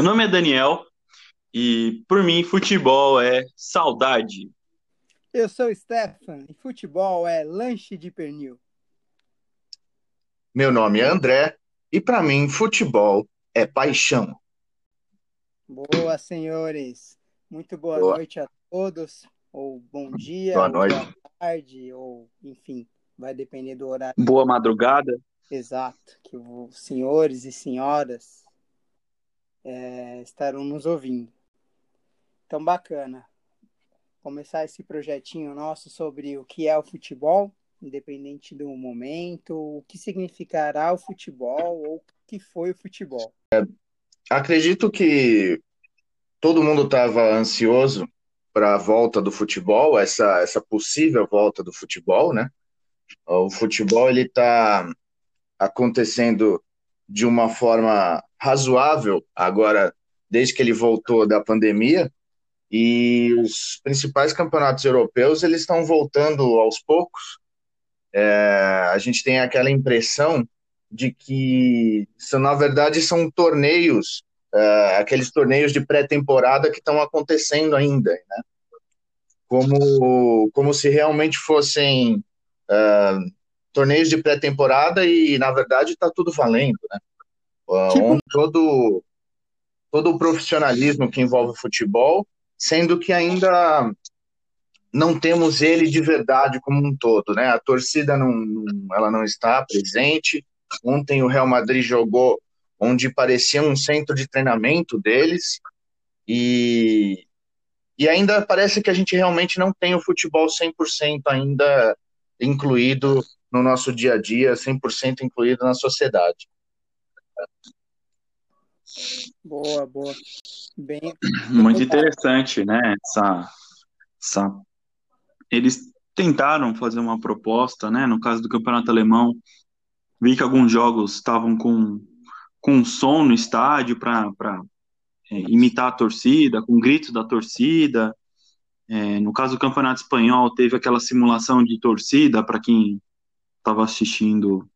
Meu nome é Daniel e, por mim, futebol é saudade. Eu sou o Stefan e futebol é lanche de pernil. Meu nome é André e, para mim, futebol é paixão. Boa, senhores. Muito boa, boa. noite a todos, ou bom dia, boa, noite. boa tarde, ou enfim, vai depender do horário. Boa madrugada. Exato, que os senhores e senhoras é, estarão nos ouvindo. Então, bacana. Começar esse projetinho nosso sobre o que é o futebol, independente do momento, o que significará o futebol ou o que foi o futebol. É, acredito que todo mundo estava ansioso para a volta do futebol, essa, essa possível volta do futebol, né? O futebol ele está acontecendo de uma forma razoável agora, desde que ele voltou da pandemia, e os principais campeonatos europeus eles estão voltando aos poucos. É, a gente tem aquela impressão de que, são, na verdade, são torneios, é, aqueles torneios de pré-temporada que estão acontecendo ainda, né? Como, como se realmente fossem é, torneios de pré-temporada e, na verdade, está tudo valendo, né? Tipo... Todo, todo o profissionalismo que envolve o futebol, sendo que ainda não temos ele de verdade como um todo, né? A torcida não, ela não está presente. Ontem o Real Madrid jogou onde parecia um centro de treinamento deles e, e ainda parece que a gente realmente não tem o futebol 100% ainda incluído no nosso dia a dia, 100% incluído na sociedade. Boa, boa. Bem, Muito interessante, né? Essa, essa... Eles tentaram fazer uma proposta, né? No caso do campeonato alemão, vi que alguns jogos estavam com, com som no estádio para é, imitar a torcida, com gritos da torcida. É, no caso do campeonato espanhol, teve aquela simulação de torcida para quem estava assistindo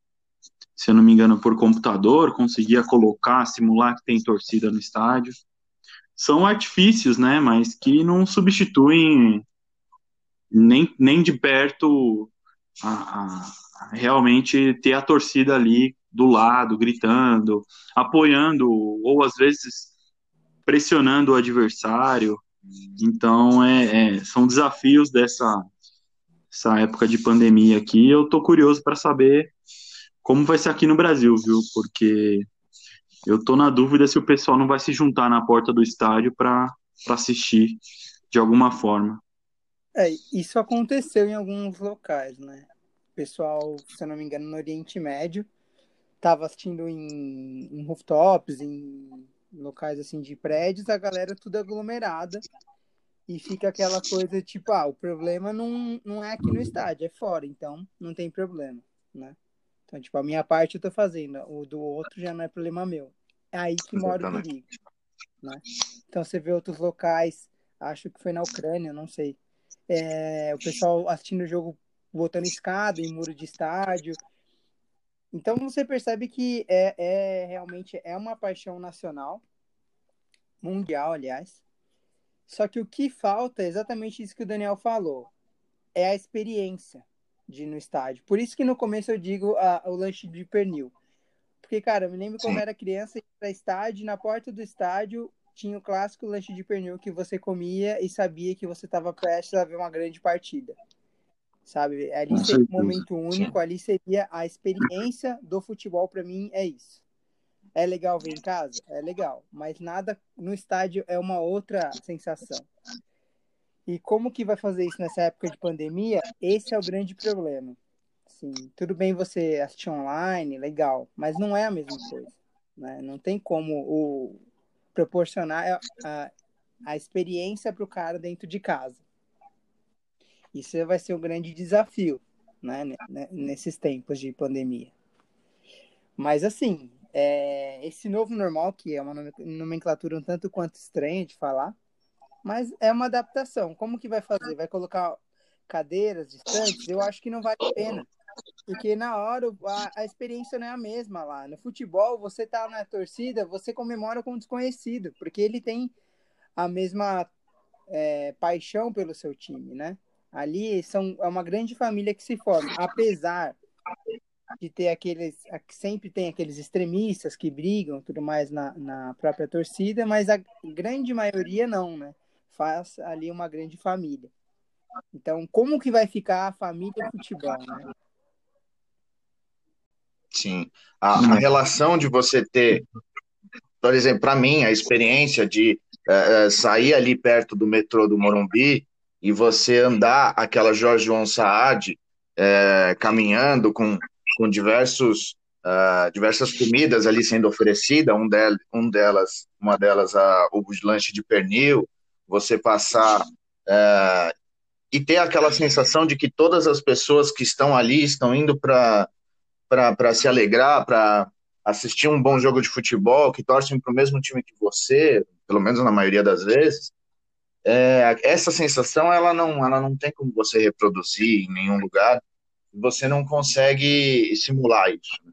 se eu não me engano, por computador, conseguia colocar, simular que tem torcida no estádio. São artifícios, né, mas que não substituem nem, nem de perto a, a, realmente ter a torcida ali do lado, gritando, apoiando, ou às vezes pressionando o adversário. Então, é, é são desafios dessa essa época de pandemia aqui. Eu tô curioso para saber como vai ser aqui no Brasil, viu? Porque eu tô na dúvida se o pessoal não vai se juntar na porta do estádio para assistir de alguma forma. É, isso aconteceu em alguns locais, né? O pessoal, se eu não me engano, no Oriente Médio, tava assistindo em, em rooftops, em locais assim de prédios, a galera tudo aglomerada e fica aquela coisa tipo, ah, o problema não, não é aqui no estádio, é fora, então não tem problema, né? Então, tipo, a minha parte eu tô fazendo, o do outro já não é problema meu. É aí que mora o perigo, né? Então, você vê outros locais, acho que foi na Ucrânia, não sei. É, o pessoal assistindo o jogo botando escada em muro de estádio. Então, você percebe que é, é realmente é uma paixão nacional, mundial, aliás. Só que o que falta é exatamente isso que o Daniel falou. É a experiência de ir no estádio. Por isso que no começo eu digo a, o lanche de pernil. Porque, cara, eu me lembro Sim. quando eu era criança, ia pra estádio, na porta do estádio tinha o clássico lanche de pernil que você comia e sabia que você estava prestes a ver uma grande partida. Sabe? Ali seria um momento único, ali seria a experiência do futebol para mim é isso. É legal ver em casa? É legal, mas nada no estádio é uma outra sensação. E como que vai fazer isso nessa época de pandemia? Esse é o grande problema. Sim, tudo bem você assistir online, legal, mas não é a mesma coisa. Né? Não tem como o, proporcionar a, a experiência para o cara dentro de casa. Isso vai ser um grande desafio né, nesses tempos de pandemia. Mas assim, é, esse novo normal, que é uma nomenclatura um tanto quanto estranha de falar, mas é uma adaptação. Como que vai fazer? Vai colocar cadeiras distantes? Eu acho que não vale a pena. porque na hora a, a, experiência não é a mesma lá. No futebol, você tá na torcida, você comemora com um desconhecido, porque ele tem a mesma é, paixão pelo seu time, né? Ali são, é uma grande família que se forma, apesar de ter aqueles, sempre tem aqueles extremistas que brigam, tudo mais na, na própria torcida, mas a grande maioria não, né? Faz ali uma grande família. Então, como que vai ficar a família futebol, né? Sim. A, a relação de você ter, por exemplo, para mim, a experiência de é, sair ali perto do metrô do Morumbi e você andar aquela Jorge João Saad é, caminhando com, com diversos uh, diversas comidas ali sendo oferecida, um, del, um delas, uma delas a, o lanche de pernil, você passar uh, e ter aquela sensação de que todas as pessoas que estão ali estão indo para para se alegrar, para assistir um bom jogo de futebol, que torcem para o mesmo time que você, pelo menos na maioria das vezes, é, essa sensação ela não, ela não tem como você reproduzir em nenhum lugar, você não consegue simular isso. Né?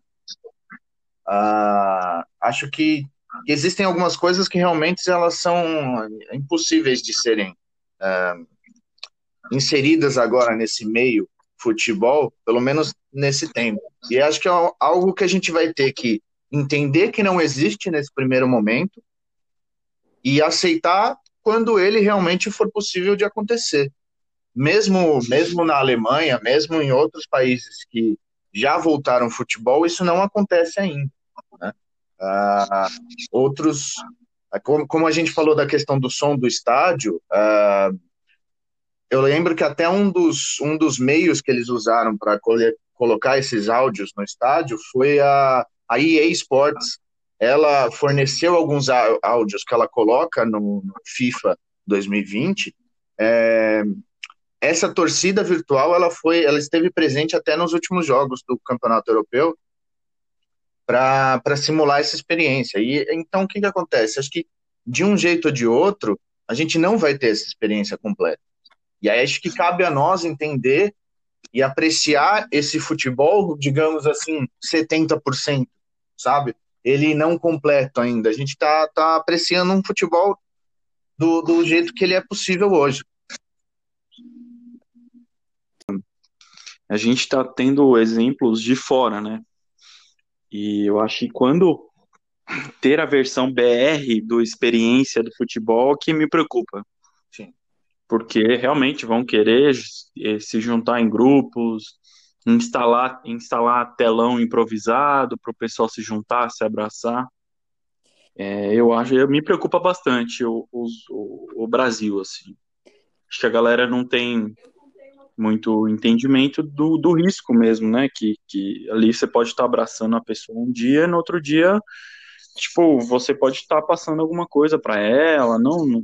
Ah, acho que existem algumas coisas que realmente elas são impossíveis de serem é, inseridas agora nesse meio futebol, pelo menos nesse tempo. E acho que é algo que a gente vai ter que entender que não existe nesse primeiro momento e aceitar quando ele realmente for possível de acontecer. Mesmo, mesmo na Alemanha, mesmo em outros países que já voltaram ao futebol, isso não acontece ainda. Né? Ah, outros, como, como, a gente falou da questão do som do estádio, ah, eu lembro que até um dos, um dos meios que eles usaram para colocar esses áudios no estádio foi a, a EA Sports. Ela forneceu alguns áudios que ela coloca no, no FIFA 2020. É, essa torcida virtual ela foi, ela esteve presente até nos últimos jogos do Campeonato Europeu para simular essa experiência. E então o que, que acontece? Acho que de um jeito ou de outro a gente não vai ter essa experiência completa. E aí acho que cabe a nós entender e apreciar esse futebol, digamos assim, 70%, sabe? Ele não completo ainda. A gente tá, tá apreciando um futebol do, do jeito que ele é possível hoje. A gente está tendo exemplos de fora, né? E eu acho que quando ter a versão BR do experiência do futebol que me preocupa porque realmente vão querer eh, se juntar em grupos, instalar, instalar telão improvisado para o pessoal se juntar, se abraçar. É, eu acho, me preocupa bastante o, o, o Brasil, assim. Acho que a galera não tem muito entendimento do, do risco mesmo, né? Que, que ali você pode estar abraçando a pessoa um dia, no outro dia, tipo, você pode estar passando alguma coisa para ela, não, não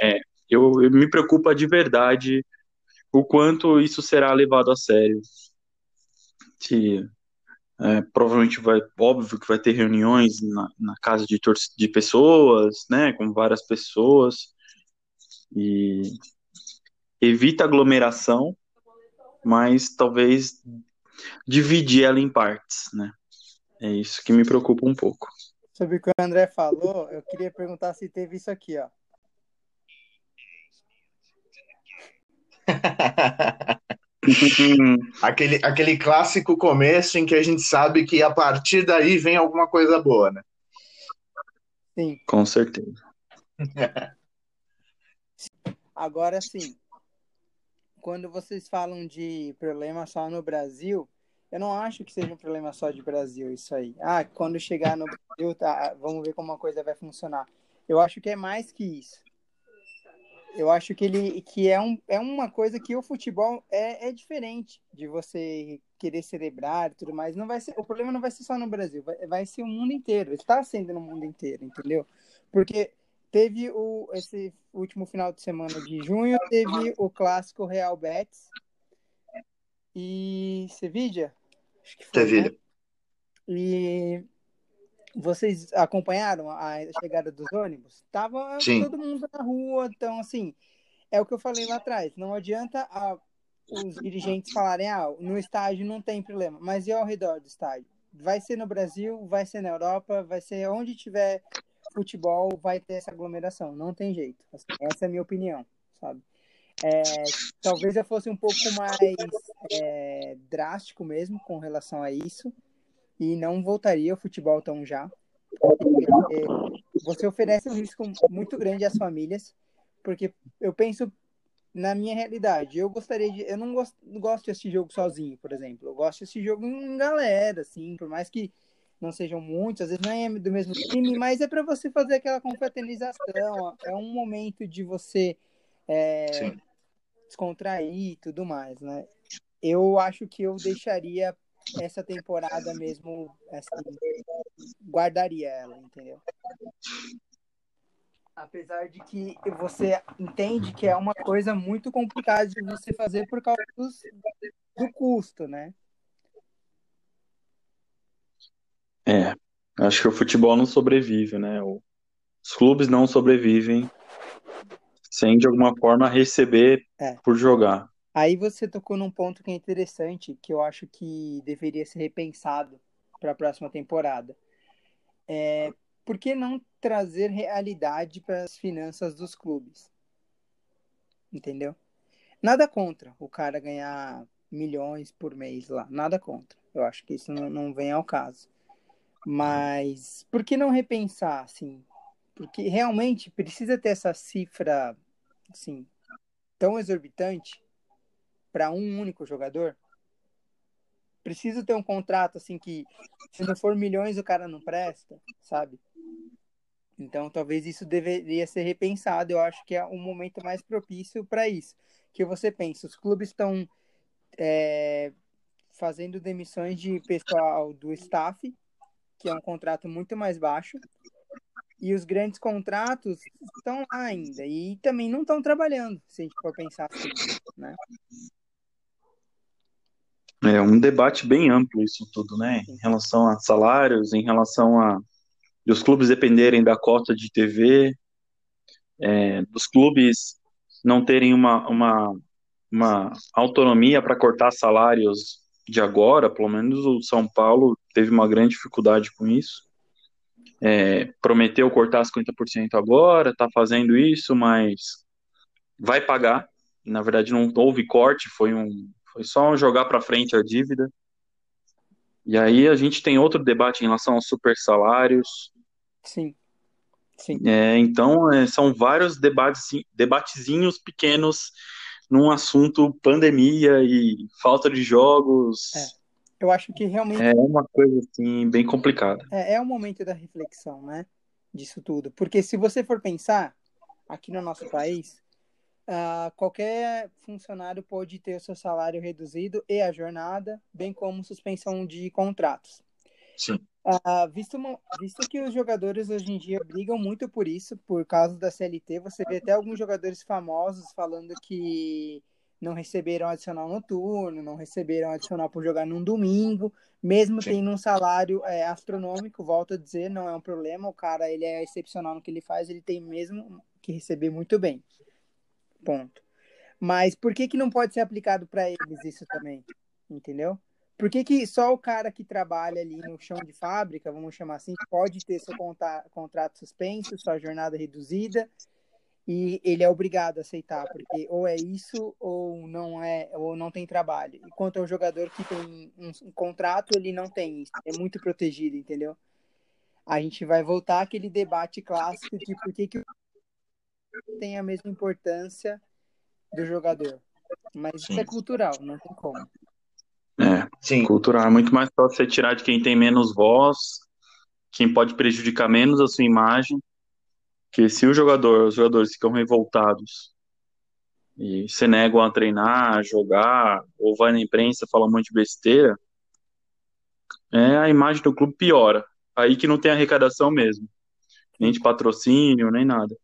é, é, eu, eu me preocupa de verdade o quanto isso será levado a sério. Se, é, provavelmente vai, óbvio que vai ter reuniões na, na casa de, de pessoas, né, com várias pessoas, e evita aglomeração, mas talvez dividir ela em partes, né? É isso que me preocupa um pouco. Sobre o que o André falou, eu queria perguntar se teve isso aqui, ó. aquele, aquele clássico começo em que a gente sabe que a partir daí vem alguma coisa boa, né? Sim. Com certeza. Agora sim, quando vocês falam de problema só no Brasil, eu não acho que seja um problema só de Brasil isso aí. Ah, quando chegar no Brasil, tá, vamos ver como a coisa vai funcionar. Eu acho que é mais que isso eu acho que ele que é, um, é uma coisa que o futebol é, é diferente de você querer celebrar e tudo mais. Não vai ser, o problema não vai ser só no Brasil, vai, vai ser o mundo inteiro. Está sendo no mundo inteiro, entendeu? Porque teve o esse último final de semana de junho, teve o clássico Real Betis e Sevilla. Acho que foi, Sevilla. Né? E vocês acompanharam a chegada dos ônibus? Tava Sim. todo mundo na rua, então assim, é o que eu falei lá atrás. Não adianta a, os dirigentes falarem, ah, no estádio não tem problema, mas e ao redor do estádio? Vai ser no Brasil, vai ser na Europa, vai ser onde tiver futebol, vai ter essa aglomeração, não tem jeito. Assim, essa é a minha opinião, sabe? É, talvez eu fosse um pouco mais é, drástico mesmo com relação a isso e não voltaria ao futebol tão já. Você oferece um risco muito grande às famílias, porque eu penso na minha realidade. Eu gostaria de. Eu não gosto, gosto de assistir jogo sozinho, por exemplo. Eu gosto de assistir jogo em galera, assim, por mais que não sejam muitos, às vezes não é do mesmo time, mas é para você fazer aquela confraternização. É um momento de você é, descontrair e tudo mais, né? Eu acho que eu deixaria essa temporada mesmo, assim, guardaria ela, entendeu? Apesar de que você entende que é uma coisa muito complicada de você fazer por causa dos, do custo, né? É, acho que o futebol não sobrevive, né? Os clubes não sobrevivem sem de alguma forma receber é. por jogar. Aí você tocou num ponto que é interessante, que eu acho que deveria ser repensado para a próxima temporada. É, por que não trazer realidade para as finanças dos clubes? Entendeu? Nada contra o cara ganhar milhões por mês lá, nada contra. Eu acho que isso não, não vem ao caso. Mas por que não repensar, assim? Porque realmente precisa ter essa cifra assim, tão exorbitante para um único jogador? Preciso ter um contrato assim que se não for milhões o cara não presta, sabe? Então talvez isso deveria ser repensado. Eu acho que é um momento mais propício para isso. Que você pensa, os clubes estão é, fazendo demissões de pessoal do staff, que é um contrato muito mais baixo, e os grandes contratos estão lá ainda e também não estão trabalhando, se a gente for pensar assim, né? É um debate bem amplo isso tudo, né? Em relação a salários, em relação a os clubes dependerem da cota de TV, é, dos clubes não terem uma, uma, uma autonomia para cortar salários de agora, pelo menos o São Paulo teve uma grande dificuldade com isso é, prometeu cortar 50% agora, está fazendo isso, mas vai pagar. Na verdade, não houve corte, foi, um, foi só um jogar para frente a dívida. E aí a gente tem outro debate em relação aos super salários. Sim. Sim. É, então, é, são vários debates, debatezinhos pequenos num assunto pandemia e falta de jogos. É. Eu acho que realmente. É uma coisa, assim, bem complicada. É, é o momento da reflexão, né? Disso tudo. Porque se você for pensar, aqui no nosso país, uh, qualquer funcionário pode ter o seu salário reduzido e a jornada, bem como suspensão de contratos. Sim. Uh, visto, visto que os jogadores hoje em dia brigam muito por isso, por causa da CLT, você vê até alguns jogadores famosos falando que não receberam adicional noturno, não receberam adicional por jogar num domingo, mesmo Sim. tendo um salário é, astronômico, volto a dizer, não é um problema, o cara ele é excepcional no que ele faz, ele tem mesmo que receber muito bem. Ponto. Mas por que que não pode ser aplicado para eles isso também? Entendeu? Por que, que só o cara que trabalha ali no chão de fábrica, vamos chamar assim, pode ter seu contrato suspenso, sua jornada reduzida, e ele é obrigado a aceitar, porque ou é isso ou não é, ou não tem trabalho. Enquanto é um jogador que tem um, um contrato, ele não tem isso, é muito protegido, entendeu? A gente vai voltar àquele debate clássico de por que, que tem a mesma importância do jogador. Mas Sim. isso é cultural, não tem como. É, Sim. cultural. É muito mais fácil você tirar de quem tem menos voz, quem pode prejudicar menos a sua imagem, que se o jogador, os jogadores ficam revoltados e se negam a treinar, a jogar, ou vai na imprensa falar um monte de besteira, é, a imagem do clube piora. Aí que não tem arrecadação mesmo. Nem de patrocínio, nem nada.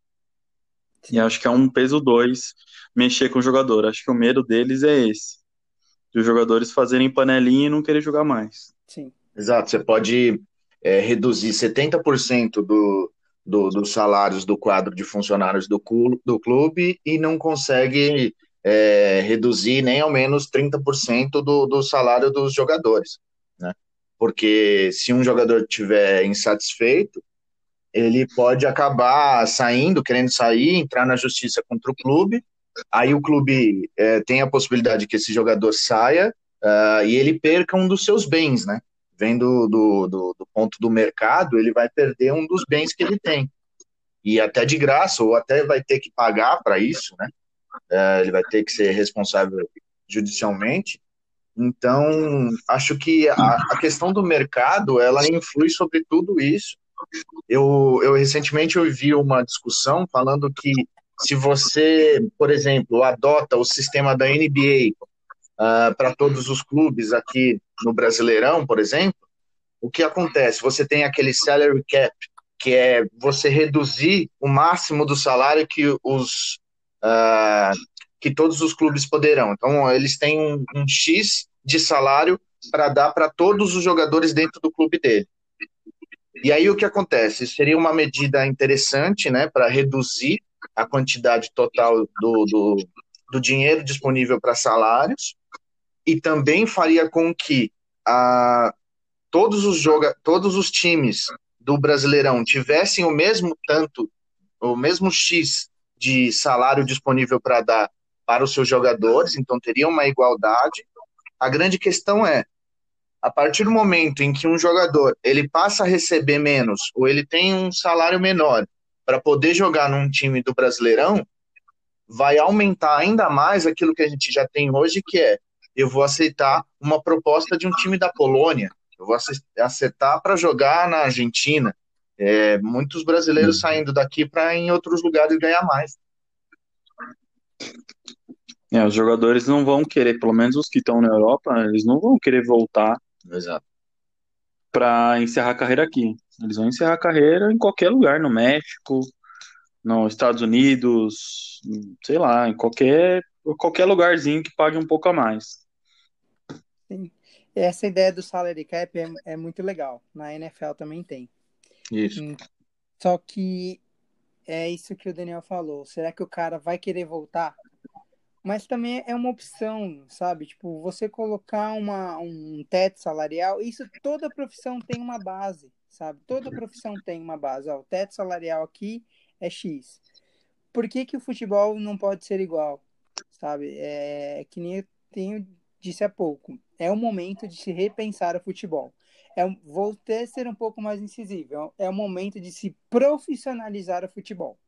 E acho que é um peso dois mexer com o jogador. Acho que o medo deles é esse. De os jogadores fazerem panelinha e não querer jogar mais. Sim. Exato. Você pode é, reduzir 70% do, do, dos salários do quadro de funcionários do, do clube e não consegue é, reduzir nem ao menos 30% do, do salário dos jogadores, né? Porque se um jogador estiver insatisfeito, ele pode acabar saindo, querendo sair, entrar na justiça contra o clube. Aí o clube é, tem a possibilidade que esse jogador saia uh, e ele perca um dos seus bens, né? Vendo do, do, do, ponto do mercado, ele vai perder um dos bens que ele tem. E até de graça, ou até vai ter que pagar para isso, né? Uh, ele vai ter que ser responsável judicialmente. Então, acho que a, a questão do mercado, ela influi sobre tudo isso eu, eu recentemente ouvi uma discussão falando que se você, por exemplo, adota o sistema da NBA uh, ah, para todos os clubes aqui no Brasileirão, por exemplo, o que acontece? Você tem aquele salary cap, que é você reduzir o máximo do salário que os uh, que todos os clubes poderão. Então, eles têm um, um X de salário para dar para todos os jogadores dentro do clube dele. E aí o que acontece? Seria uma medida interessante né, para reduzir a quantidade total do, do, do dinheiro disponível para salários e também faria com que a, todos, os joga, todos os times do Brasileirão tivessem o mesmo tanto, o mesmo X de salário disponível para dar para os seus jogadores, então teria uma igualdade. A grande questão é a partir do momento em que um jogador ele passa a receber menos ou ele tem um salário menor para poder jogar num time do Brasileirão, vai aumentar ainda mais aquilo que a gente já tem hoje, que é eu vou aceitar uma proposta de um time da Polônia, eu vou aceitar para jogar na Argentina. É, muitos brasileiros uhum. saindo daqui para em outros lugares ganhar mais. É, os jogadores não vão querer, pelo menos os que estão na Europa, eles não vão querer voltar. Para encerrar a carreira aqui. Eles vão encerrar a carreira em qualquer lugar, no México, nos Estados Unidos, sei lá, em qualquer, qualquer lugarzinho que pague um pouco a mais. Sim. Essa ideia do salary cap é, é muito legal. Na NFL também tem. Isso. Hum, só que é isso que o Daniel falou. Será que o cara vai querer voltar? mas também é uma opção, sabe? Tipo, você colocar uma, um teto salarial, isso toda profissão tem uma base, sabe? Toda profissão tem uma base. Ó, o teto salarial aqui é X. Por que, que o futebol não pode ser igual? Sabe? É, é que nem eu tenho, disse há pouco. É o momento de se repensar o futebol. É, vou ter ser um pouco mais incisivo. É o momento de se profissionalizar o futebol.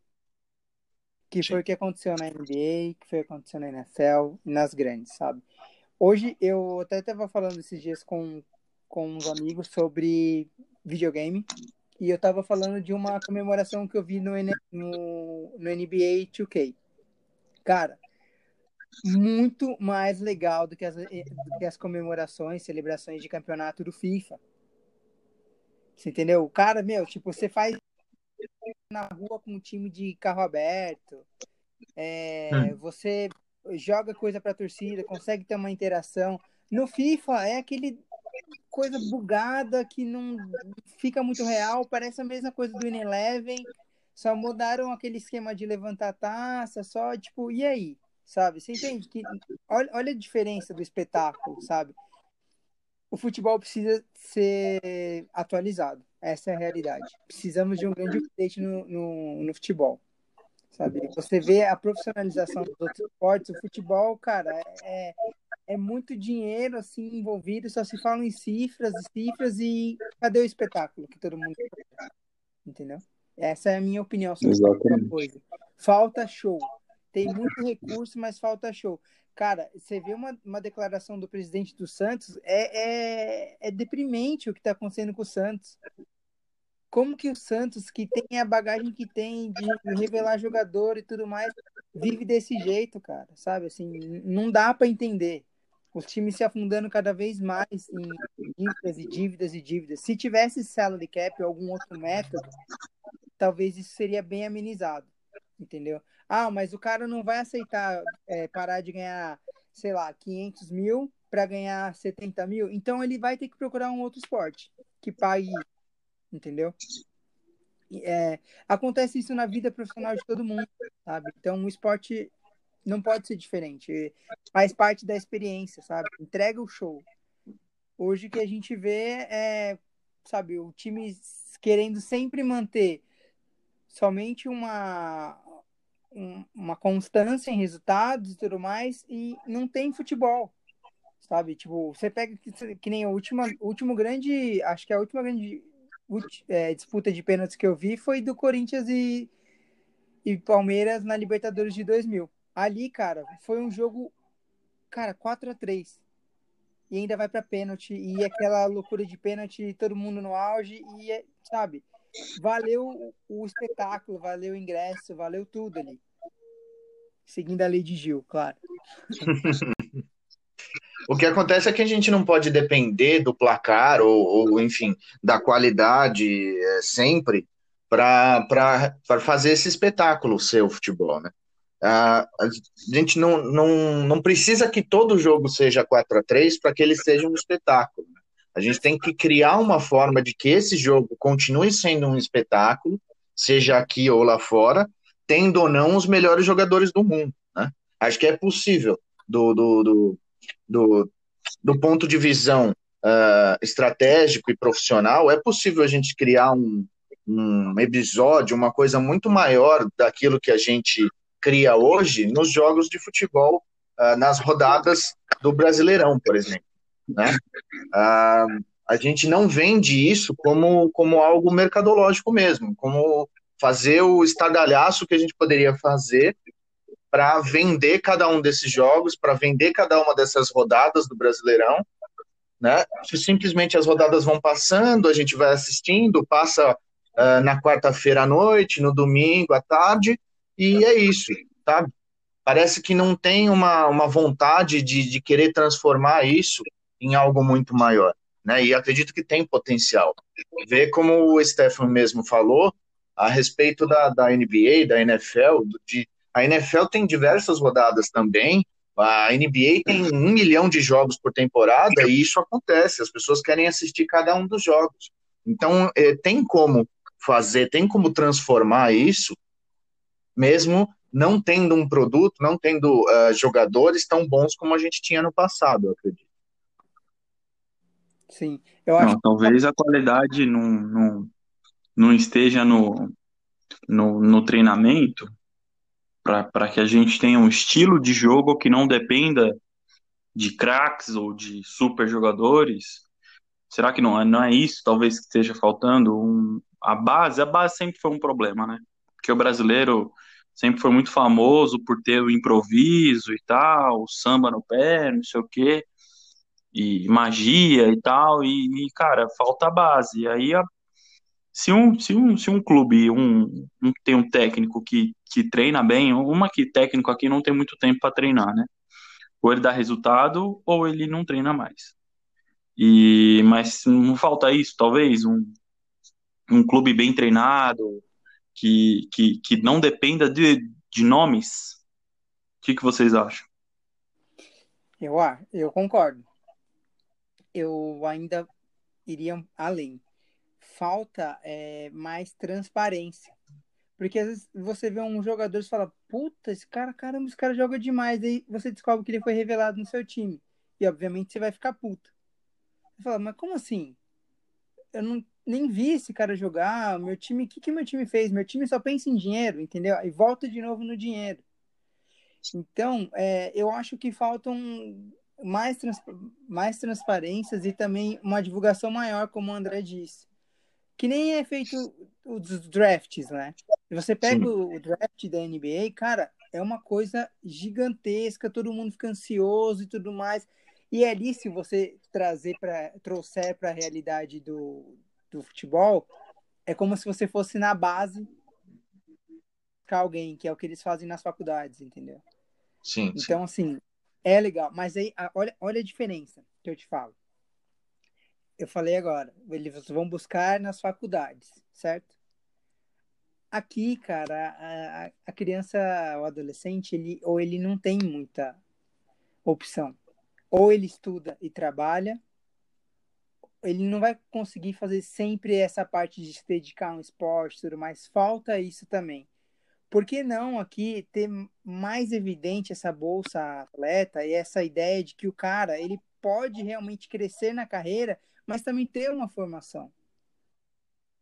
Que Sim. foi o que aconteceu na NBA, que foi o que aconteceu na NFL nas grandes, sabe? Hoje eu até estava falando esses dias com, com uns amigos sobre videogame e eu estava falando de uma comemoração que eu vi no, no, no NBA 2K. Cara, muito mais legal do que, as, do que as comemorações, celebrações de campeonato do FIFA. Você entendeu? Cara, meu, tipo, você faz na rua com um time de carro aberto, é, hum. você joga coisa para a torcida, consegue ter uma interação. No FIFA é aquele coisa bugada que não fica muito real, parece a mesma coisa do In-Eleven, só mudaram aquele esquema de levantar taça, só tipo, e aí? Sabe? Você entende que olha, olha a diferença do espetáculo, sabe? O futebol precisa ser atualizado. Essa é a realidade. Precisamos de um grande update no, no, no futebol. Sabe? Você vê a profissionalização dos outros esportes, o futebol, cara, é, é muito dinheiro assim envolvido, só se fala em cifras e cifras e cadê o espetáculo que todo mundo quer? Entendeu? Essa é a minha opinião sobre a coisa. Falta show. Tem muito recurso, mas falta show. Cara, você vê uma, uma declaração do presidente do Santos, é, é, é deprimente o que está acontecendo com o Santos. Como que o Santos, que tem a bagagem que tem de revelar jogador e tudo mais, vive desse jeito, cara, sabe? Assim, não dá para entender. Os times se afundando cada vez mais em dívidas e dívidas e dívidas. Se tivesse salary cap ou algum outro método, talvez isso seria bem amenizado, entendeu? Ah, mas o cara não vai aceitar é, parar de ganhar, sei lá, 500 mil para ganhar 70 mil, então ele vai ter que procurar um outro esporte que pague, entendeu? É, acontece isso na vida profissional de todo mundo, sabe? Então, o esporte não pode ser diferente. Faz parte da experiência, sabe? Entrega o show. Hoje o que a gente vê é, sabe, o time querendo sempre manter somente uma uma constância em resultados e tudo mais e não tem futebol sabe? Tipo você pega que, que nem a última último grande acho que a última grande é, disputa de pênaltis que eu vi foi do Corinthians e, e Palmeiras na Libertadores de 2000 ali cara foi um jogo cara 4 a 3 e ainda vai para pênalti e aquela loucura de pênalti todo mundo no auge e é, sabe valeu o espetáculo, valeu o ingresso, valeu tudo ali. Seguindo a lei de Gil, claro. o que acontece é que a gente não pode depender do placar ou, ou enfim, da qualidade é, sempre para fazer esse espetáculo ser o futebol, né? a gente não, não, não precisa que todo jogo seja 4 a 3 para que ele seja um espetáculo. Né? A gente tem que criar uma forma de que esse jogo continue sendo um espetáculo, seja aqui ou lá fora, tendo ou não os melhores jogadores do mundo. Né? Acho que é possível, do, do, do, do, do ponto de visão uh, estratégico e profissional, é possível a gente criar um, um episódio, uma coisa muito maior daquilo que a gente cria hoje nos jogos de futebol, uh, nas rodadas do Brasileirão, por exemplo. Né? Ah, a gente não vende isso como, como algo mercadológico mesmo, como fazer o estardalhaço que a gente poderia fazer para vender cada um desses jogos, para vender cada uma dessas rodadas do Brasileirão. Né? Simplesmente as rodadas vão passando, a gente vai assistindo, passa uh, na quarta-feira à noite, no domingo à tarde, e é isso, sabe? Parece que não tem uma, uma vontade de, de querer transformar isso em algo muito maior. Né? E acredito que tem potencial. Ver como o Stefan mesmo falou a respeito da, da NBA, da NFL, de, a NFL tem diversas rodadas também, a NBA tem um milhão de jogos por temporada e isso acontece, as pessoas querem assistir cada um dos jogos. Então, é, tem como fazer, tem como transformar isso, mesmo não tendo um produto, não tendo uh, jogadores tão bons como a gente tinha no passado, eu acredito. Sim, eu acho. Não, talvez a qualidade não, não, não esteja no, no, no treinamento para que a gente tenha um estilo de jogo que não dependa de craques ou de super jogadores. Será que não é, não é isso? Talvez que esteja faltando um, a base. A base sempre foi um problema, né? Porque o brasileiro sempre foi muito famoso por ter o improviso e tal, o samba no pé, não sei o quê e magia e tal, e, e cara, falta base. Aí a, se, um, se, um, se um clube um, um, tem um técnico que, que treina bem, uma que técnico aqui não tem muito tempo para treinar, né? Ou ele dá resultado ou ele não treina mais. E mas não falta isso, talvez um, um clube bem treinado que, que, que não dependa de, de nomes. O que, que vocês acham? Eu, ah, eu concordo eu ainda iria além. Falta é, mais transparência. Porque às vezes você vê um jogador e fala, puta, esse cara, caramba, esse cara joga demais. Aí você descobre que ele foi revelado no seu time. E obviamente você vai ficar puto. Você fala, mas como assim? Eu não, nem vi esse cara jogar. Meu time, o que, que meu time fez? Meu time só pensa em dinheiro, entendeu? E volta de novo no dinheiro. Então, é, eu acho que faltam mais, trans, mais transparências e também uma divulgação maior, como o André disse. Que nem é feito os drafts, né? Você pega o, o draft da NBA, cara, é uma coisa gigantesca, todo mundo fica ansioso e tudo mais. E ali, se você trazer para trouxer para a realidade do, do futebol, é como se você fosse na base com alguém, que é o que eles fazem nas faculdades, entendeu? Sim. Então, sim. assim, é legal, mas aí olha, olha a diferença que eu te falo. Eu falei agora, eles vão buscar nas faculdades, certo? Aqui, cara, a, a criança, o adolescente, ele ou ele não tem muita opção. Ou ele estuda e trabalha, ele não vai conseguir fazer sempre essa parte de se dedicar a um esporte, tudo mais. Falta isso também. Por que não aqui ter mais evidente essa bolsa atleta e essa ideia de que o cara ele pode realmente crescer na carreira, mas também ter uma formação,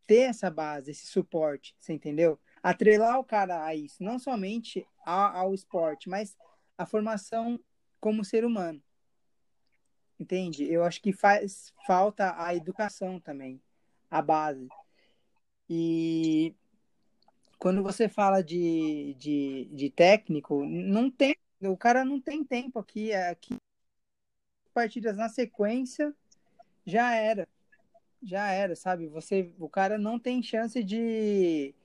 ter essa base, esse suporte, você entendeu? Atrelar o cara a isso, não somente ao, ao esporte, mas a formação como ser humano. Entende? Eu acho que faz falta a educação também, a base. E quando você fala de, de, de técnico, não tem, o cara não tem tempo aqui, é aqui partidas na sequência já era. Já era, sabe? Você, o cara não tem chance de,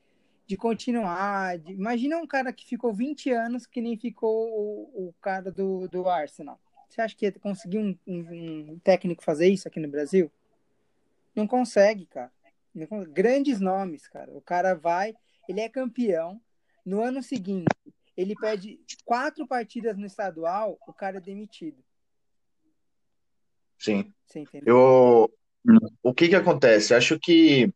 de continuar. De, imagina um cara que ficou 20 anos que nem ficou o, o cara do, do Arsenal. Você acha que ia conseguir um, um, um técnico fazer isso aqui no Brasil? Não consegue, cara. Grandes nomes, cara. O cara vai, ele é campeão. No ano seguinte, ele perde quatro partidas no estadual, o cara é demitido. Sim. Eu, o que que acontece? Acho que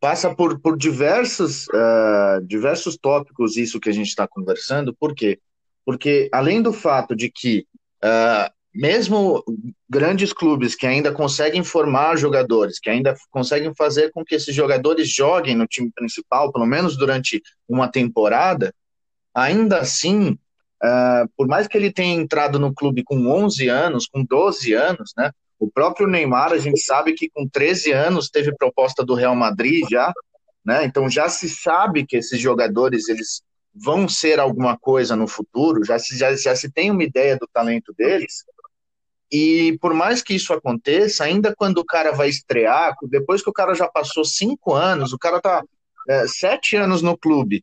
passa por, por diversos, uh, diversos tópicos isso que a gente está conversando. Por quê? Porque além do fato de que uh, mesmo grandes clubes que ainda conseguem formar jogadores, que ainda conseguem fazer com que esses jogadores joguem no time principal, pelo menos durante uma temporada, ainda assim, uh, por mais que ele tenha entrado no clube com 11 anos, com 12 anos, né? O próprio Neymar, a gente sabe que com 13 anos teve proposta do Real Madrid já, né? Então já se sabe que esses jogadores eles vão ser alguma coisa no futuro, já se, já, já se tem uma ideia do talento deles. E por mais que isso aconteça, ainda quando o cara vai estrear, depois que o cara já passou cinco anos, o cara tá é, sete anos no clube,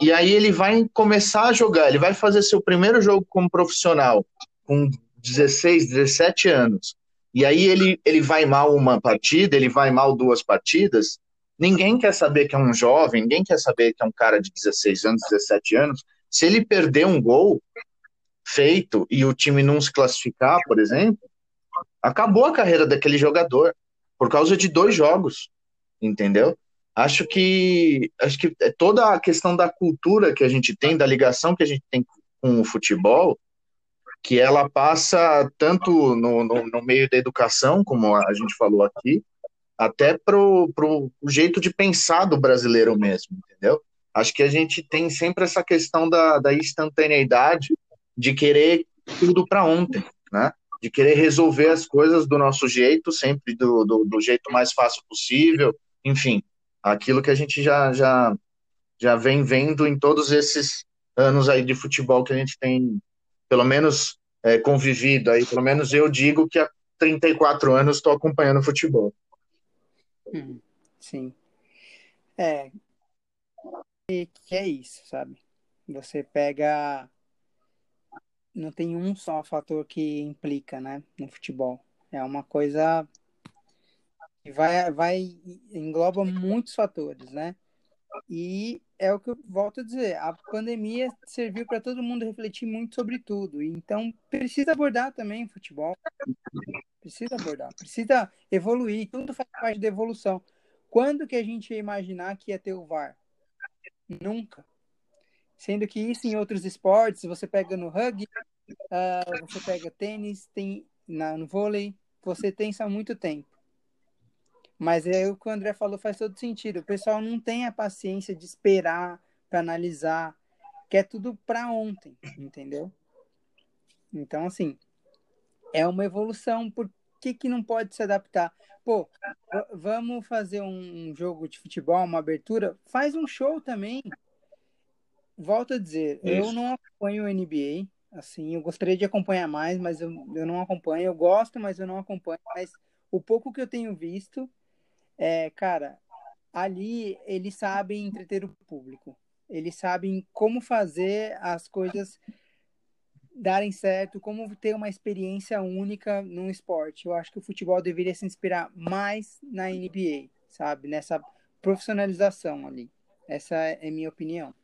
e aí ele vai começar a jogar, ele vai fazer seu primeiro jogo como profissional, com 16, 17 anos, e aí ele, ele vai mal uma partida, ele vai mal duas partidas, ninguém quer saber que é um jovem, ninguém quer saber que é um cara de 16 anos, 17 anos, se ele perder um gol, feito e o time não se classificar, por exemplo, acabou a carreira daquele jogador por causa de dois jogos, entendeu? Acho que acho que é toda a questão da cultura que a gente tem, da ligação que a gente tem com o futebol, que ela passa tanto no, no, no meio da educação, como a gente falou aqui, até pro, pro jeito de pensar do brasileiro mesmo, entendeu? Acho que a gente tem sempre essa questão da, da instantaneidade de querer tudo para ontem, né? De querer resolver as coisas do nosso jeito, sempre do, do, do, jeito mais fácil possível, enfim, aquilo que a gente já, já, já vem vendo em todos esses anos aí de futebol que a gente tem, pelo menos, é, convivido aí, pelo menos eu digo que há 34 anos estou acompanhando futebol. Hum, sim. É, que é isso, sabe? Você pega não tem um só fator que implica, né, no futebol. É uma coisa que vai, vai engloba muitos fatores, né? E é o que eu volto a dizer, a pandemia serviu para todo mundo refletir muito sobre tudo. Então, precisa abordar também futebol. Precisa abordar, precisa evoluir, tudo faz parte da evolução. Quando que a gente ia imaginar que ia ter o VAR? Nunca. Sendo que isso em outros esportes, você pega no rugby, uh, você pega tênis, tem na, no vôlei, você tem isso há muito tempo. Mas é o que o André falou faz todo sentido. O pessoal não tem a paciência de esperar para analisar, quer tudo para ontem, entendeu? Então, assim, é uma evolução. Por que, que não pode se adaptar? Pô, vamos fazer um jogo de futebol, uma abertura? Faz um show também volto a dizer, Isso. eu não acompanho o NBA, assim, eu gostaria de acompanhar mais, mas eu, eu não acompanho. Eu gosto, mas eu não acompanho. Mas o pouco que eu tenho visto, é, cara, ali eles sabem entreter o público. Eles sabem como fazer as coisas darem certo, como ter uma experiência única num esporte. Eu acho que o futebol deveria se inspirar mais na NBA, sabe? Nessa profissionalização ali. Essa é minha opinião.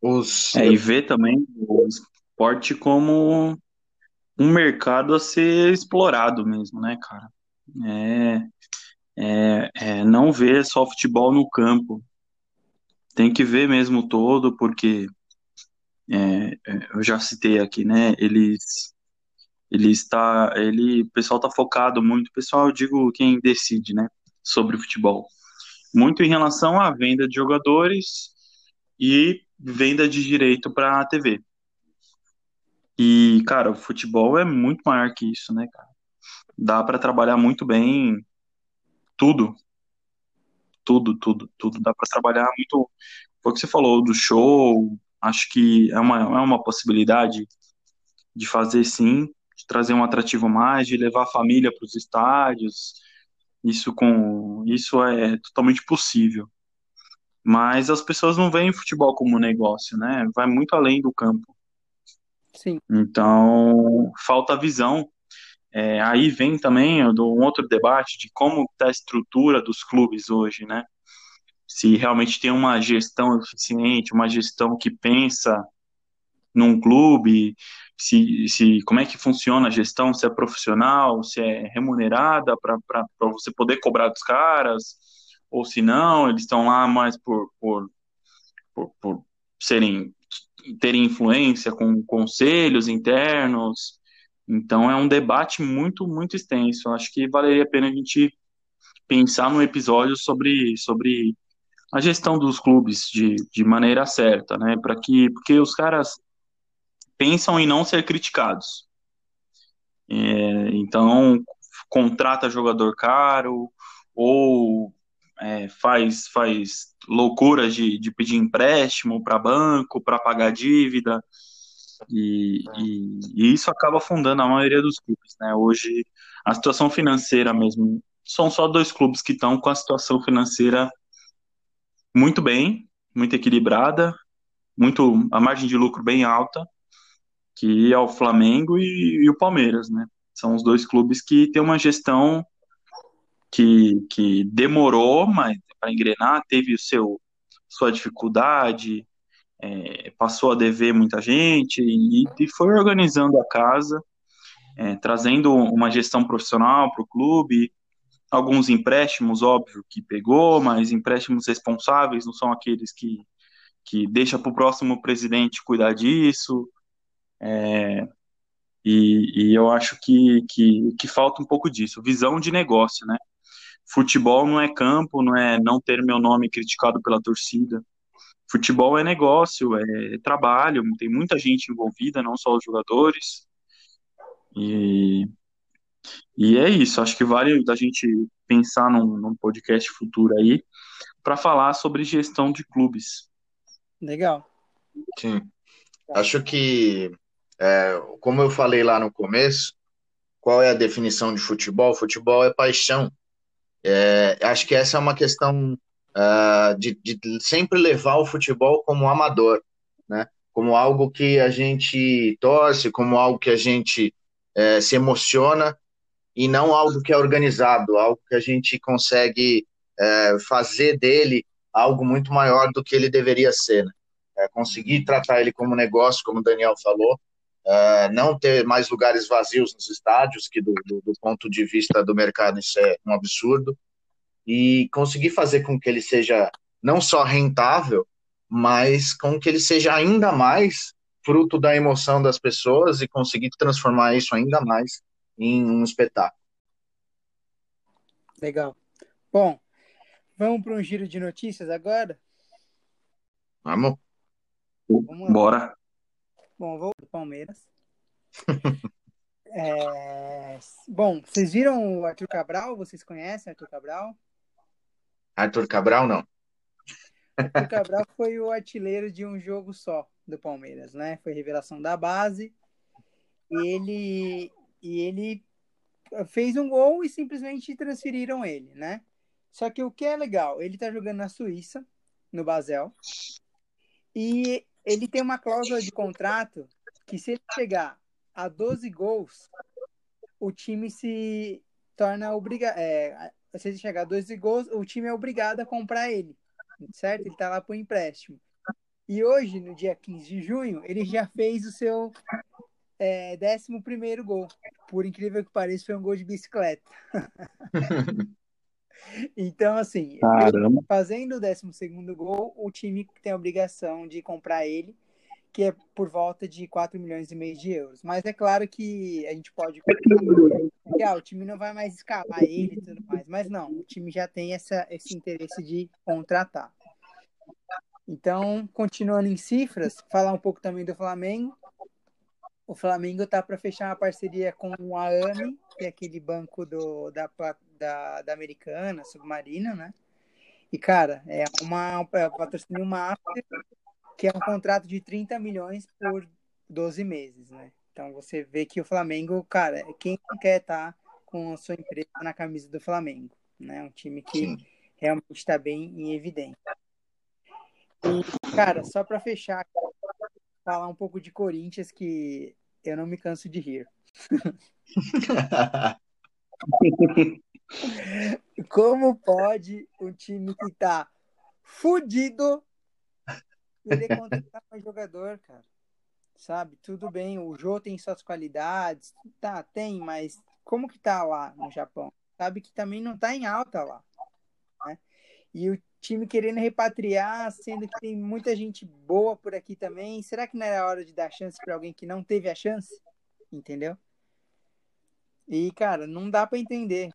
Os... É, e ver também o esporte como um mercado a ser explorado mesmo, né, cara? É, é, é não ver só futebol no campo. tem que ver mesmo todo, porque é, é eu já citei aqui, né? Eles, ele está, ele, o pessoal está focado muito, pessoal, eu digo quem decide, né? Sobre o futebol, muito em relação à venda de jogadores e venda de direito para a TV. E, cara, o futebol é muito maior que isso, né, cara? Dá para trabalhar muito bem tudo. Tudo, tudo, tudo. Dá para trabalhar muito. Foi o que você falou do show. Acho que é uma, é uma possibilidade de fazer sim, de trazer um atrativo mais, de levar a família para os estádios. Isso com isso é totalmente possível. Mas as pessoas não veem futebol como negócio, né? Vai muito além do campo. Sim. Então, falta visão. É, aí vem também um outro debate de como está a estrutura dos clubes hoje, né? Se realmente tem uma gestão eficiente, uma gestão que pensa num clube, se, se como é que funciona a gestão, se é profissional, se é remunerada para você poder cobrar dos caras, ou se não, eles estão lá mais por, por, por, por serem terem influência com conselhos internos. Então é um debate muito, muito extenso. Acho que valeria a pena a gente pensar no episódio sobre, sobre a gestão dos clubes de, de maneira certa, né? Para que porque os caras pensam em não ser criticados. É, então contrata jogador caro ou é, faz, faz loucuras de, de pedir empréstimo para banco, para pagar dívida, e, e, e, isso acaba afundando a maioria dos clubes. Né? Hoje, a situação financeira mesmo, são só dois clubes que estão com a situação financeira muito bem, muito equilibrada, muito a margem de lucro bem alta, que é o Flamengo e, e o Palmeiras, né? São os dois clubes que têm uma gestão que, que demorou, mas para engrenar, teve o seu sua dificuldade, é, passou a dever muita gente e, e foi organizando a casa, é, trazendo uma gestão profissional para o clube, alguns empréstimos, óbvio, que pegou, mas empréstimos responsáveis não são aqueles que, que deixa para o próximo presidente cuidar disso. É, e, e, eu acho que, que, que falta um pouco disso, visão de negócio, né? Futebol não é campo, não é não ter meu nome criticado pela torcida. Futebol é negócio, é trabalho, tem muita gente envolvida, não só os jogadores. E, e é isso, acho que vale da gente pensar num, num podcast futuro aí para falar sobre gestão de clubes. Legal. Sim. Acho que, é, como eu falei lá no começo, qual é a definição de futebol? Futebol é paixão. É, acho que essa é uma questão uh, de, de, sempre levar o futebol como amador, né? como algo que a gente torce, como algo que a gente é, se emociona e não algo que é organizado, algo que a gente consegue é, fazer dele algo muito maior do que ele deveria ser. Né? É, conseguir tratar ele como negócio, como o Daniel falou, Uh, não ter mais lugares vazios nos estádios, que do, do, do, ponto de vista do mercado isso é um absurdo, e conseguir fazer com que ele seja não só rentável, mas com que ele seja ainda mais fruto da emoção das pessoas e conseguir transformar isso ainda mais em um espetáculo. Legal. Bom, vamos para um giro de notícias agora? Vamos. vamos Bora. Bom, vou do Palmeiras. é... Bom, vocês viram o Arthur Cabral? Vocês conhecem o Arthur Cabral? Arthur Cabral, não. Arthur Cabral foi o artilheiro de um jogo só do Palmeiras, né? Foi revelação da base. E ele, e ele fez um gol e simplesmente transferiram ele, né? Só que o que é legal, ele tá jogando na Suíça, no Basel. E ele tem uma cláusula de contrato que se ele chegar a 12 gols, o time se torna obrigado. É, se ele chegar a 12 gols, o time é obrigado a comprar ele. Certo? Ele tá lá por empréstimo. E hoje, no dia 15 de junho, ele já fez o seu é, 11 gol. Por incrível que pareça, foi um gol de bicicleta. Então, assim, Caramba. fazendo o 12 gol, o time tem a obrigação de comprar ele, que é por volta de 4 milhões e meio de euros. Mas é claro que a gente pode. Que, ah, o time não vai mais escalar ele e tudo mais. Mas não, o time já tem essa, esse interesse de contratar. Então, continuando em cifras, falar um pouco também do Flamengo. O Flamengo tá para fechar uma parceria com o AMI, que é aquele banco do, da, da, da Americana, Submarina, né? E, cara, é uma é patrocínio master, que é um contrato de 30 milhões por 12 meses, né? Então você vê que o Flamengo, cara, quem quer estar tá com a sua empresa na camisa do Flamengo, né? Um time que Sim. realmente está bem em evidência. E, cara, só para fechar, falar um pouco de Corinthians, que eu não me canso de rir. Como pode um time que tá fudido querer contratar um jogador, cara? Sabe? Tudo bem, o Jô tem suas qualidades, tá, tem, mas como que tá lá no Japão? Sabe que também não tá em alta lá. Né? E o time querendo repatriar, sendo que tem muita gente boa por aqui também. Será que não era hora de dar chance para alguém que não teve a chance? Entendeu? E, cara, não dá para entender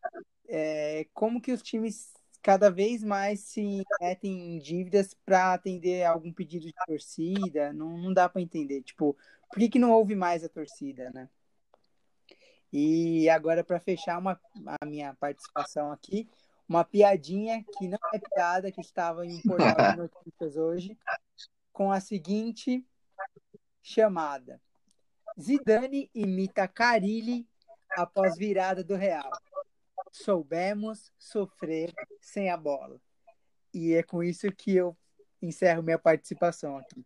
é, como que os times cada vez mais se metem em dívidas para atender algum pedido de torcida. Não, não dá para entender. Tipo, por que, que não houve mais a torcida, né? E agora, para fechar uma, a minha participação aqui, uma piadinha que não é piada, que estava em um portal de notícias hoje, com a seguinte chamada. Zidane imita Carilli após virada do Real. Soubemos sofrer sem a bola. E é com isso que eu encerro minha participação aqui.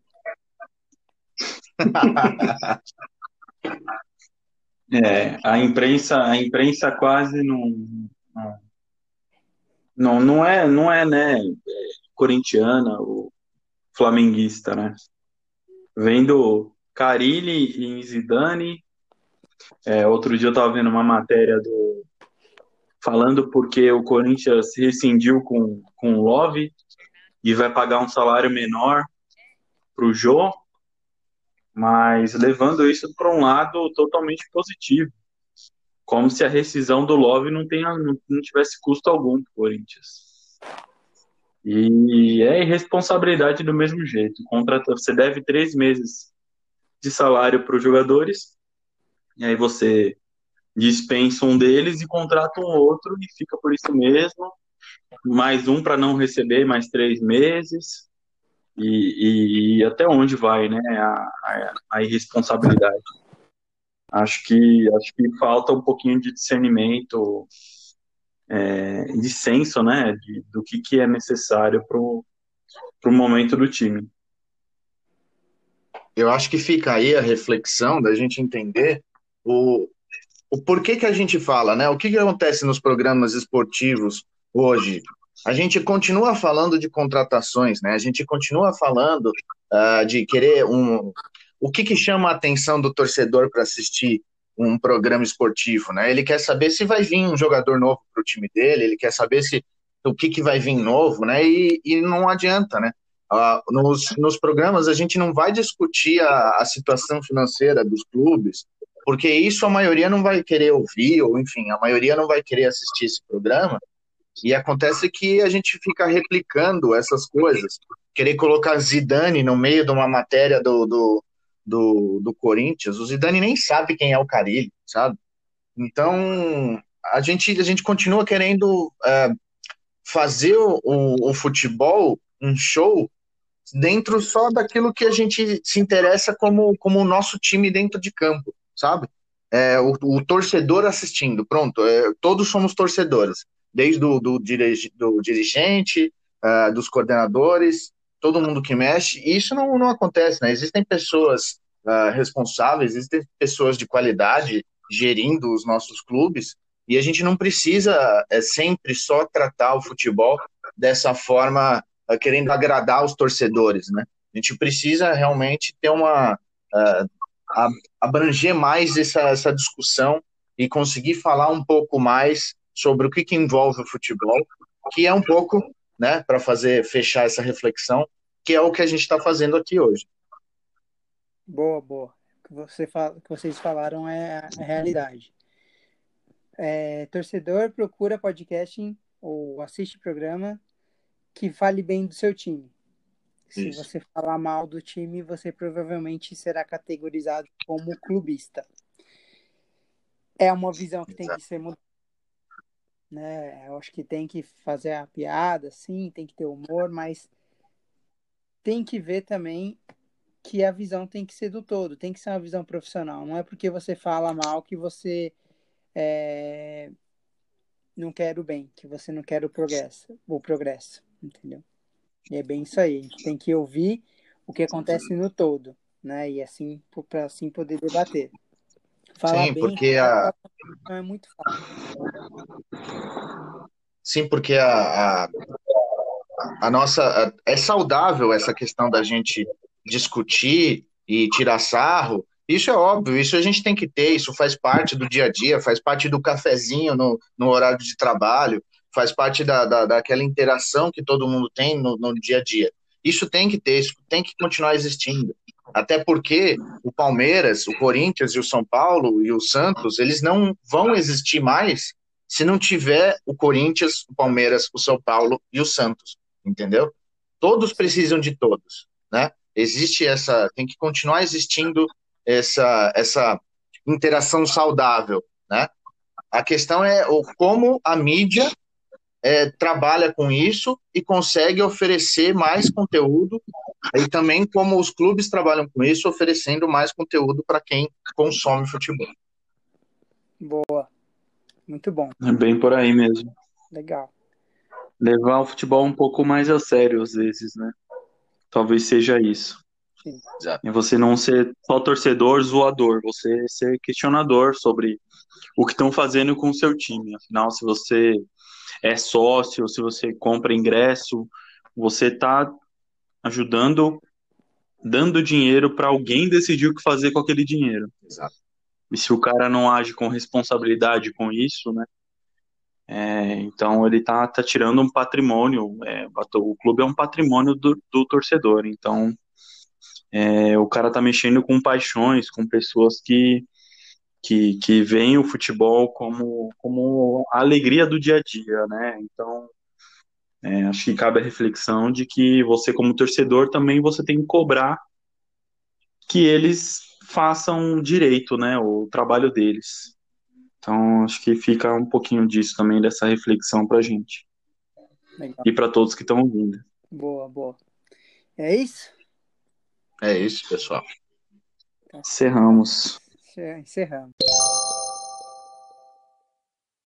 É, a imprensa, a imprensa quase não, não não, é, não é, né, corintiana ou flamenguista, né? Vendo Carilli e Zidane. É, outro dia eu estava vendo uma matéria do falando porque o Corinthians rescindiu com, com o Love e vai pagar um salário menor para o Jô, mas levando isso para um lado totalmente positivo como se a rescisão do Love não, tenha, não, tivesse custo algum para o Corinthians. E é irresponsabilidade do mesmo jeito. Contrata, você deve três meses de salário para os jogadores, e aí você dispensa um deles e contrata um outro e fica por isso mesmo. Mais um para não receber mais três meses. E, e, e, até onde vai né, a, a, a irresponsabilidade? Acho que acho que falta um pouquinho de discernimento, é, de senso, né, de, do que, que é necessário para o momento do time. Eu acho que fica aí a reflexão da gente entender o, o porquê que a gente fala, né? O que, que acontece nos programas esportivos hoje? A gente continua falando de contratações, né? A gente continua falando uh, de querer um, o que, que chama a atenção do torcedor para assistir um programa esportivo, né? Ele quer saber se vai vir um jogador novo para o time dele, ele quer saber se o que, que vai vir novo, né? E, e não adianta, né? Uh, nos, nos programas a gente não vai discutir a, a situação financeira dos clubes, porque isso a maioria não vai querer ouvir, ou enfim, a maioria não vai querer assistir esse programa. E acontece que a gente fica replicando essas coisas. Querer colocar Zidane no meio de uma matéria do, do, do, do Corinthians, o Zidane nem sabe quem é o Carilli, sabe? Então, a gente, a gente continua querendo é, fazer o, o, futebol um show dentro só daquilo que a gente se interessa como, como o nosso time dentro de campo, sabe? É, o, o torcedor assistindo, pronto, é, todos somos torcedores, desde do, do, do dirigente, uh, dos coordenadores, todo mundo que mexe, e isso não, não acontece, né? Existem pessoas uh, responsáveis, existem pessoas de qualidade gerindo os nossos clubes, e a gente não precisa é, sempre só tratar o futebol dessa forma, uh, querendo agradar os torcedores, né? A gente precisa realmente ter uma. Abranger mais essa, essa discussão e conseguir falar um pouco mais sobre o que, que envolve o futebol que é um pouco, né, para fazer fechar essa reflexão, que é o que a gente está fazendo aqui hoje. Boa, boa. O que, você fala, que vocês falaram é a realidade. É, torcedor procura podcasting ou assiste programa que fale bem do seu time. Se Isso. você falar mal do time, você provavelmente será categorizado como clubista. É uma visão que tem que ser mudada. Né? Eu acho que tem que fazer a piada, sim, tem que ter humor, mas tem que ver também que a visão tem que ser do todo, tem que ser uma visão profissional. Não é porque você fala mal que você é, não quer o bem, que você não quer o progresso, o progresso, entendeu? E é bem isso aí. A gente tem que ouvir o que acontece no todo, né? E assim, para assim poder debater. Falar Sim, bem, porque a não é muito fácil. Sim, porque a, a, a nossa é saudável essa questão da gente discutir e tirar sarro. Isso é óbvio, isso a gente tem que ter, isso faz parte do dia a dia, faz parte do cafezinho no, no horário de trabalho, faz parte da, da, daquela interação que todo mundo tem no, no dia a dia. Isso tem que ter, isso tem que continuar existindo. Até porque o Palmeiras, o Corinthians e o São Paulo e o Santos, eles não vão existir mais se não tiver o Corinthians, o Palmeiras, o São Paulo e o Santos, entendeu? Todos precisam de todos, né? Existe essa, tem que continuar existindo essa essa interação saudável, né? A questão é o, como a mídia é, trabalha com isso e consegue oferecer mais conteúdo, e também como os clubes trabalham com isso, oferecendo mais conteúdo para quem consome futebol. Boa, muito bom. É bem por aí mesmo. Legal. Levar o futebol um pouco mais a sério às vezes, né? Talvez seja isso. Sim. E você não ser só torcedor, zoador, você ser questionador sobre o que estão fazendo com o seu time. Afinal, se você é sócio, se você compra ingresso, você está ajudando, dando dinheiro para alguém decidir o que fazer com aquele dinheiro. Exato. E se o cara não age com responsabilidade com isso, né? É, então ele tá, tá tirando um patrimônio. É, o clube é um patrimônio do, do torcedor. Então é, o cara tá mexendo com paixões, com pessoas que que, que veem o futebol como, como a alegria do dia a dia, né? Então, é, acho que cabe a reflexão de que você, como torcedor, também você tem que cobrar que eles façam direito, né? O trabalho deles. Então, acho que fica um pouquinho disso também, dessa reflexão pra gente. Legal. E para todos que estão ouvindo. Boa, boa. É isso? É isso, pessoal. Encerramos encerramos.